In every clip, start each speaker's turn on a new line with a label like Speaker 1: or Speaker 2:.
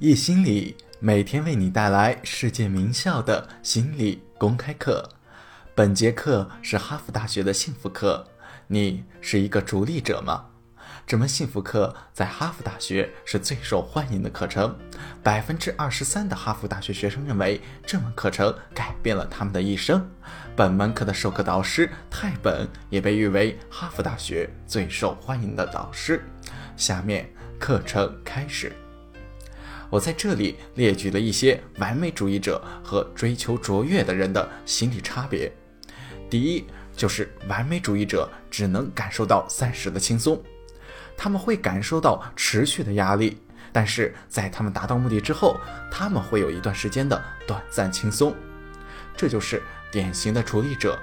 Speaker 1: 易心理每天为你带来世界名校的心理公开课。本节课是哈佛大学的幸福课。你是一个逐利者吗？这门幸福课在哈佛大学是最受欢迎的课程。百分之二十三的哈佛大学学生认为这门课程改变了他们的一生。本门课的授课导师泰本也被誉为哈佛大学最受欢迎的导师。下面课程开始。我在这里列举了一些完美主义者和追求卓越的人的心理差别。第一，就是完美主义者只能感受到暂时的轻松，他们会感受到持续的压力，但是在他们达到目的之后，他们会有一段时间的短暂轻松。这就是典型的逐利者。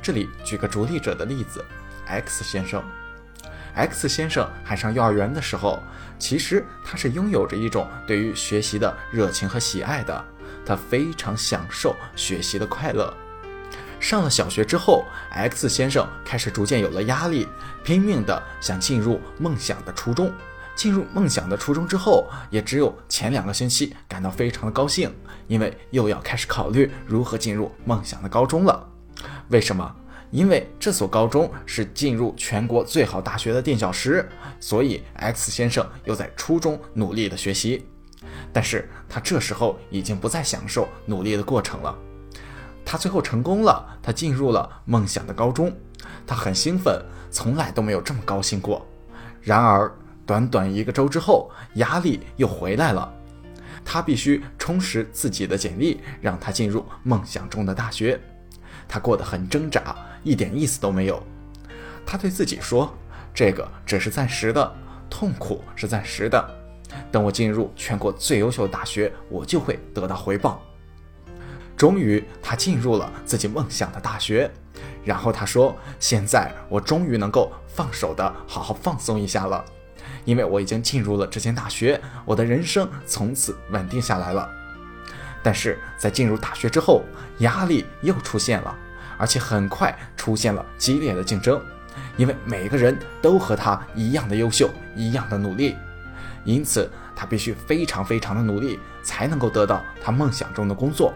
Speaker 1: 这里举个逐利者的例子，X 先生。X 先生还上幼儿园的时候，其实他是拥有着一种对于学习的热情和喜爱的，他非常享受学习的快乐。上了小学之后，X 先生开始逐渐有了压力，拼命的想进入梦想的初中。进入梦想的初中之后，也只有前两个星期感到非常的高兴，因为又要开始考虑如何进入梦想的高中了。为什么？因为这所高中是进入全国最好大学的垫脚石，所以 X 先生又在初中努力的学习。但是他这时候已经不再享受努力的过程了。他最后成功了，他进入了梦想的高中，他很兴奋，从来都没有这么高兴过。然而，短短一个周之后，压力又回来了。他必须充实自己的简历，让他进入梦想中的大学。他过得很挣扎，一点意思都没有。他对自己说：“这个只是暂时的，痛苦是暂时的。等我进入全国最优秀的大学，我就会得到回报。”终于，他进入了自己梦想的大学。然后他说：“现在我终于能够放手的好好放松一下了，因为我已经进入了这间大学，我的人生从此稳定下来了。”但是在进入大学之后，压力又出现了，而且很快出现了激烈的竞争，因为每个人都和他一样的优秀，一样的努力，因此他必须非常非常的努力，才能够得到他梦想中的工作。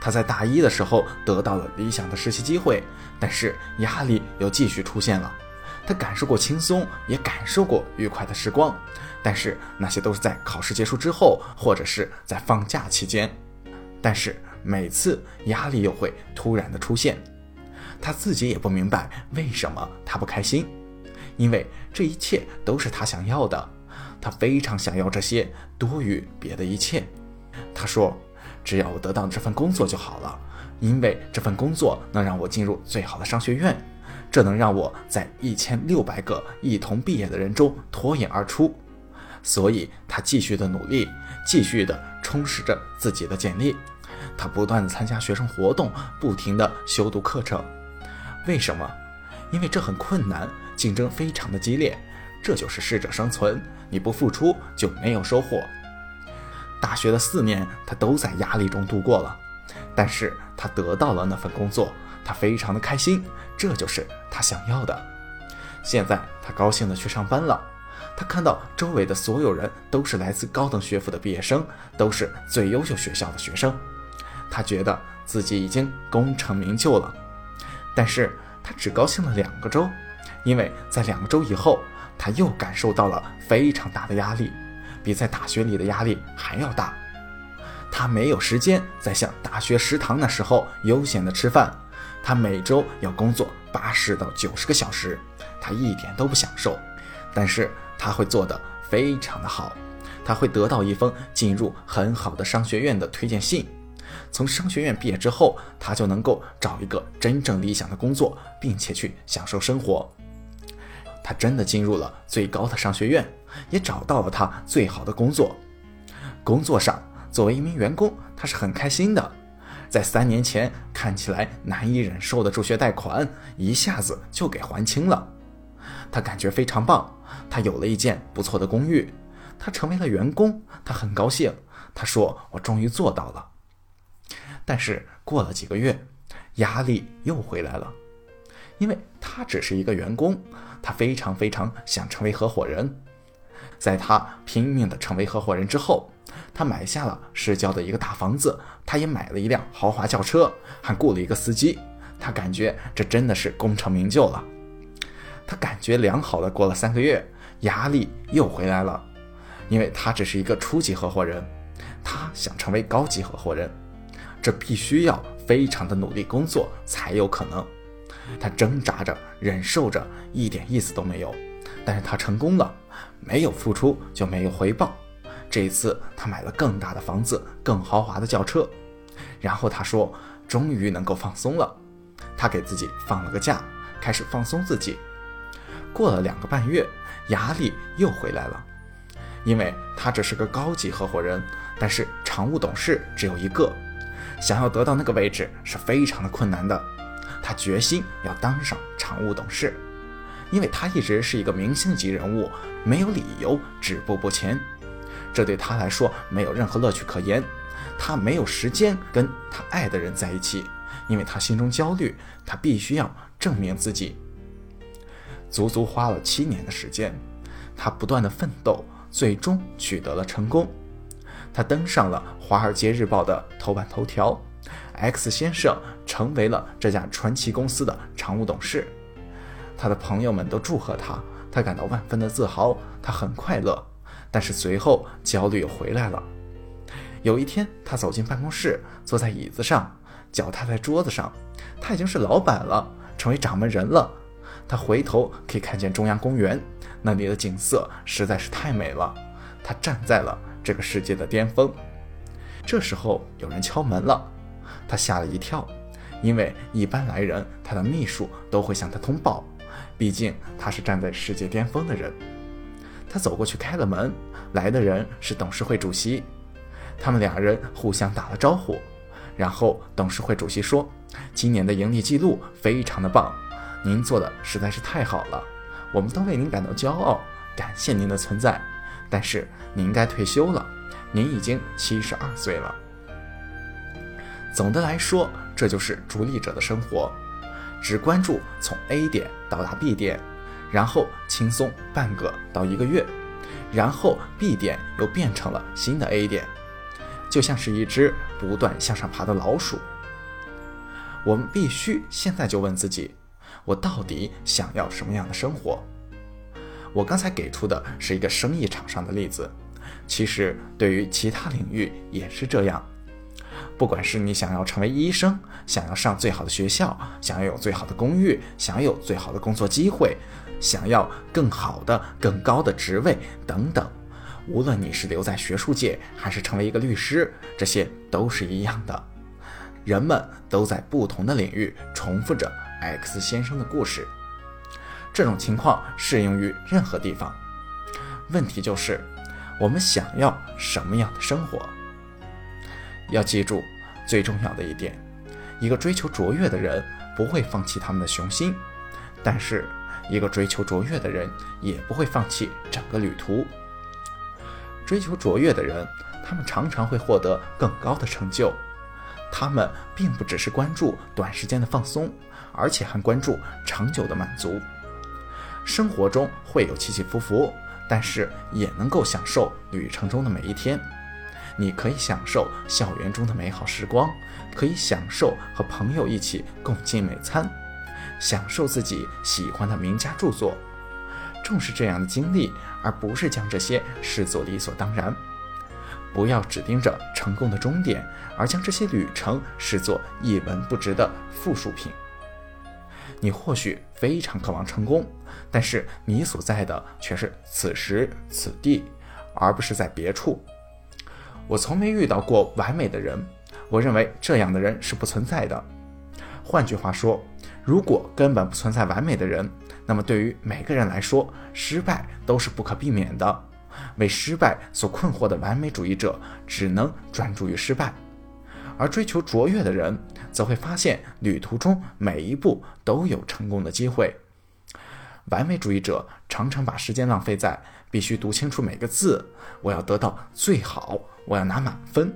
Speaker 1: 他在大一的时候得到了理想的实习机会，但是压力又继续出现了。他感受过轻松，也感受过愉快的时光。但是那些都是在考试结束之后，或者是在放假期间。但是每次压力又会突然的出现，他自己也不明白为什么他不开心，因为这一切都是他想要的，他非常想要这些多于别的一切。他说：“只要我得到这份工作就好了，因为这份工作能让我进入最好的商学院，这能让我在一千六百个一同毕业的人中脱颖而出。”所以，他继续的努力，继续的充实着自己的简历。他不断的参加学生活动，不停的修读课程。为什么？因为这很困难，竞争非常的激烈。这就是适者生存，你不付出就没有收获。大学的四年，他都在压力中度过了。但是他得到了那份工作，他非常的开心。这就是他想要的。现在他高兴的去上班了。他看到周围的所有人都是来自高等学府的毕业生，都是最优秀学校的学生，他觉得自己已经功成名就了。但是他只高兴了两个周，因为在两个周以后，他又感受到了非常大的压力，比在大学里的压力还要大。他没有时间再像大学食堂那时候悠闲的吃饭，他每周要工作八十到九十个小时，他一点都不享受。但是他会做得非常的好，他会得到一封进入很好的商学院的推荐信。从商学院毕业之后，他就能够找一个真正理想的工作，并且去享受生活。他真的进入了最高的商学院，也找到了他最好的工作。工作上，作为一名员工，他是很开心的。在三年前看起来难以忍受的助学贷款，一下子就给还清了。他感觉非常棒，他有了一间不错的公寓，他成为了员工，他很高兴。他说：“我终于做到了。”但是过了几个月，压力又回来了，因为他只是一个员工，他非常非常想成为合伙人。在他拼命的成为合伙人之后，他买下了市郊的一个大房子，他也买了一辆豪华轿车，还雇了一个司机。他感觉这真的是功成名就了。他感觉良好的过了三个月，压力又回来了，因为他只是一个初级合伙人，他想成为高级合伙人，这必须要非常的努力工作才有可能。他挣扎着，忍受着，一点意思都没有。但是他成功了，没有付出就没有回报。这一次，他买了更大的房子，更豪华的轿车。然后他说：“终于能够放松了。”他给自己放了个假，开始放松自己。过了两个半月，压力又回来了，因为他只是个高级合伙人，但是常务董事只有一个，想要得到那个位置是非常的困难的。他决心要当上常务董事，因为他一直是一个明星级人物，没有理由止步不前。这对他来说没有任何乐趣可言，他没有时间跟他爱的人在一起，因为他心中焦虑，他必须要证明自己。足足花了七年的时间，他不断的奋斗，最终取得了成功。他登上了《华尔街日报》的头版头条。X 先生成为了这家传奇公司的常务董事，他的朋友们都祝贺他，他感到万分的自豪，他很快乐。但是随后焦虑又回来了。有一天，他走进办公室，坐在椅子上，脚踏在桌子上，他已经是老板了，成为掌门人了。他回头可以看见中央公园，那里的景色实在是太美了。他站在了这个世界的巅峰。这时候有人敲门了。他吓了一跳，因为一般来人，他的秘书都会向他通报，毕竟他是站在世界巅峰的人。他走过去开了门，来的人是董事会主席，他们两人互相打了招呼，然后董事会主席说：“今年的盈利记录非常的棒，您做的实在是太好了，我们都为您感到骄傲，感谢您的存在。但是您应该退休了，您已经七十二岁了。”总的来说，这就是逐利者的生活，只关注从 A 点到达 B 点，然后轻松半个到一个月，然后 B 点又变成了新的 A 点，就像是一只不断向上爬的老鼠。我们必须现在就问自己：我到底想要什么样的生活？我刚才给出的是一个生意场上的例子，其实对于其他领域也是这样。不管是你想要成为医生，想要上最好的学校，想要有最好的公寓，想要有最好的工作机会，想要更好的、更高的职位等等，无论你是留在学术界，还是成为一个律师，这些都是一样的。人们都在不同的领域重复着 X 先生的故事。这种情况适用于任何地方。问题就是，我们想要什么样的生活？要记住最重要的一点：一个追求卓越的人不会放弃他们的雄心，但是一个追求卓越的人也不会放弃整个旅途。追求卓越的人，他们常常会获得更高的成就。他们并不只是关注短时间的放松，而且还关注长久的满足。生活中会有起起伏伏，但是也能够享受旅程中的每一天。你可以享受校园中的美好时光，可以享受和朋友一起共进美餐，享受自己喜欢的名家著作。重视这样的经历，而不是将这些视作理所当然。不要只盯着成功的终点，而将这些旅程视作一文不值的附属品。你或许非常渴望成功，但是你所在的却是此时此地，而不是在别处。我从没遇到过完美的人，我认为这样的人是不存在的。换句话说，如果根本不存在完美的人，那么对于每个人来说，失败都是不可避免的。为失败所困惑的完美主义者，只能专注于失败；而追求卓越的人，则会发现旅途中每一步都有成功的机会。完美主义者常常把时间浪费在必须读清楚每个字，我要得到最好。我要拿满分，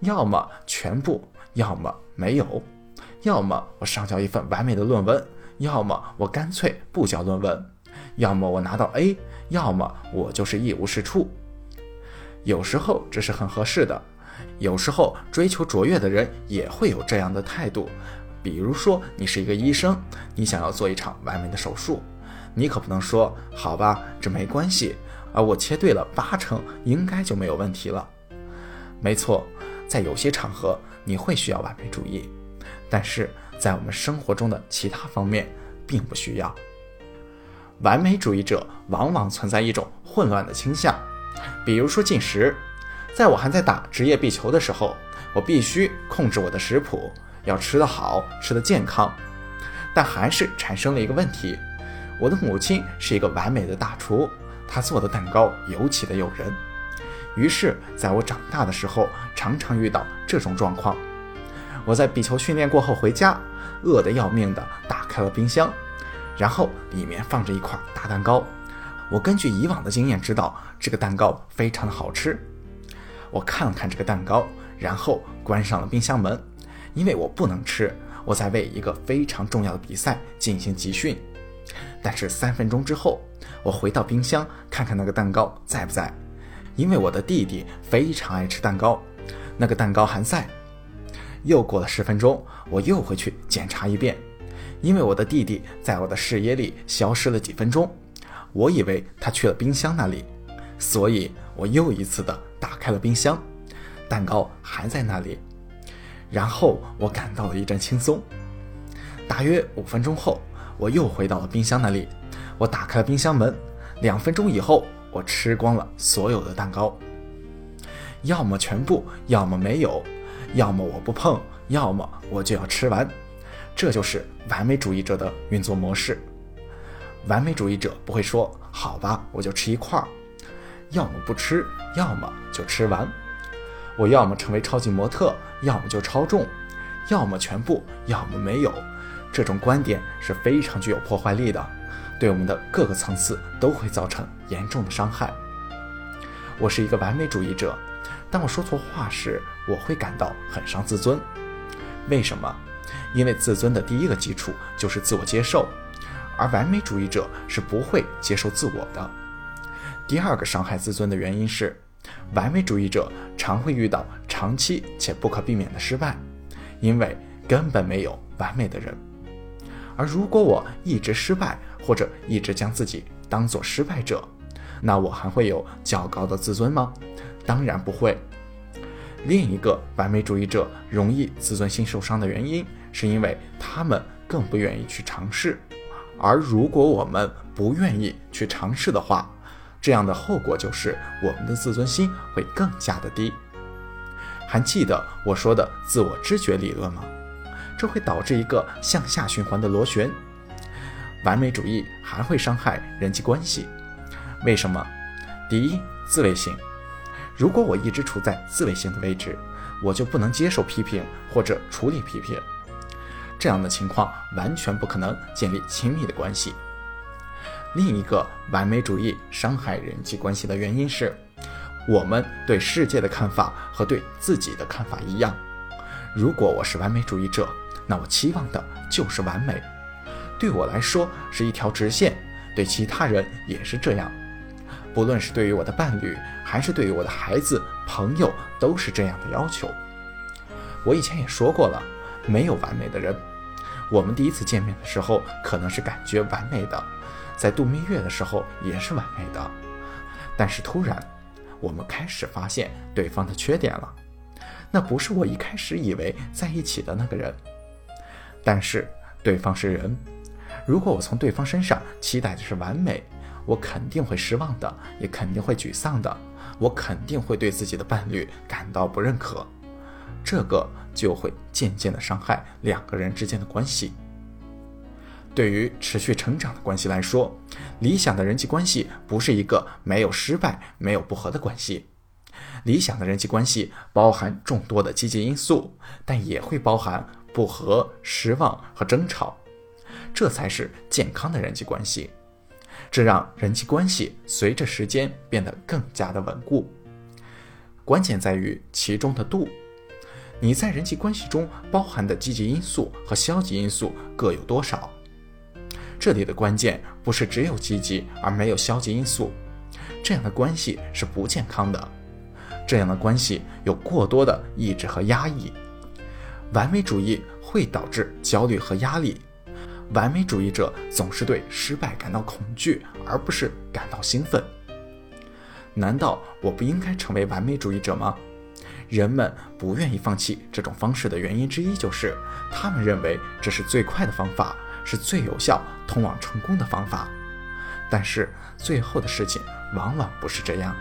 Speaker 1: 要么全部，要么没有，要么我上交一份完美的论文，要么我干脆不交论文，要么我拿到 A，要么我就是一无是处。有时候这是很合适的，有时候追求卓越的人也会有这样的态度。比如说，你是一个医生，你想要做一场完美的手术，你可不能说“好吧，这没关系，而我切对了八成，应该就没有问题了。”没错，在有些场合你会需要完美主义，但是在我们生活中的其他方面并不需要。完美主义者往往存在一种混乱的倾向，比如说进食。在我还在打职业壁球的时候，我必须控制我的食谱，要吃得好，吃得健康。但还是产生了一个问题：我的母亲是一个完美的大厨，她做的蛋糕尤其的诱人。于是，在我长大的时候，常常遇到这种状况。我在比球训练过后回家，饿得要命的打开了冰箱。然后里面放着一块大蛋糕，我根据以往的经验知道这个蛋糕非常的好吃。我看了看这个蛋糕，然后关上了冰箱门，因为我不能吃，我在为一个非常重要的比赛进行集训。但是三分钟之后，我回到冰箱看看那个蛋糕在不在，因为我的弟弟非常爱吃蛋糕，那个蛋糕还在。又过了十分钟，我又回去检查一遍。因为我的弟弟在我的视野里消失了几分钟，我以为他去了冰箱那里，所以我又一次的打开了冰箱，蛋糕还在那里，然后我感到了一阵轻松。大约五分钟后，我又回到了冰箱那里，我打开了冰箱门，两分钟以后，我吃光了所有的蛋糕，要么全部，要么没有，要么我不碰，要么我就要吃完。这就是完美主义者的运作模式。完美主义者不会说“好吧，我就吃一块儿”，要么不吃，要么就吃完。我要么成为超级模特，要么就超重，要么全部，要么没有。这种观点是非常具有破坏力的，对我们的各个层次都会造成严重的伤害。我是一个完美主义者，当我说错话时，我会感到很伤自尊。为什么？因为自尊的第一个基础就是自我接受，而完美主义者是不会接受自我的。第二个伤害自尊的原因是，完美主义者常会遇到长期且不可避免的失败，因为根本没有完美的人。而如果我一直失败，或者一直将自己当做失败者，那我还会有较高的自尊吗？当然不会。另一个完美主义者容易自尊心受伤的原因。是因为他们更不愿意去尝试，而如果我们不愿意去尝试的话，这样的后果就是我们的自尊心会更加的低。还记得我说的自我知觉理论吗？这会导致一个向下循环的螺旋。完美主义还会伤害人际关系，为什么？第一，自卫性。如果我一直处在自卫性的位置，我就不能接受批评或者处理批评。这样的情况完全不可能建立亲密的关系。另一个完美主义伤害人际关系的原因是，我们对世界的看法和对自己的看法一样。如果我是完美主义者，那我期望的就是完美，对我来说是一条直线，对其他人也是这样。不论是对于我的伴侣，还是对于我的孩子、朋友，都是这样的要求。我以前也说过了，没有完美的人。我们第一次见面的时候，可能是感觉完美的，在度蜜月的时候也是完美的，但是突然，我们开始发现对方的缺点了，那不是我一开始以为在一起的那个人。但是对方是人，如果我从对方身上期待的是完美，我肯定会失望的，也肯定会沮丧的，我肯定会对自己的伴侣感到不认可。这个就会渐渐的伤害两个人之间的关系。对于持续成长的关系来说，理想的人际关系不是一个没有失败、没有不和的关系。理想的人际关系包含众多的积极因素，但也会包含不和、失望和争吵，这才是健康的人际关系。这让人际关系随着时间变得更加的稳固。关键在于其中的度。你在人际关系中包含的积极因素和消极因素各有多少？这里的关键不是只有积极而没有消极因素，这样的关系是不健康的。这样的关系有过多的抑制和压抑。完美主义会导致焦虑和压力。完美主义者总是对失败感到恐惧，而不是感到兴奋。难道我不应该成为完美主义者吗？人们不愿意放弃这种方式的原因之一就是，他们认为这是最快的方法，是最有效通往成功的方法。但是最后的事情往往不是这样。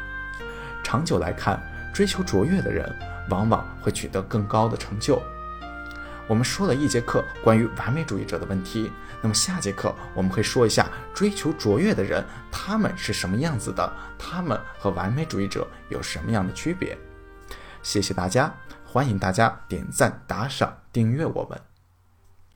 Speaker 1: 长久来看，追求卓越的人往往会取得更高的成就。我们说了一节课关于完美主义者的问题，那么下节课我们会说一下追求卓越的人他们是什么样子的，他们和完美主义者有什么样的区别。谢谢大家，欢迎大家点赞、打赏、订阅我们。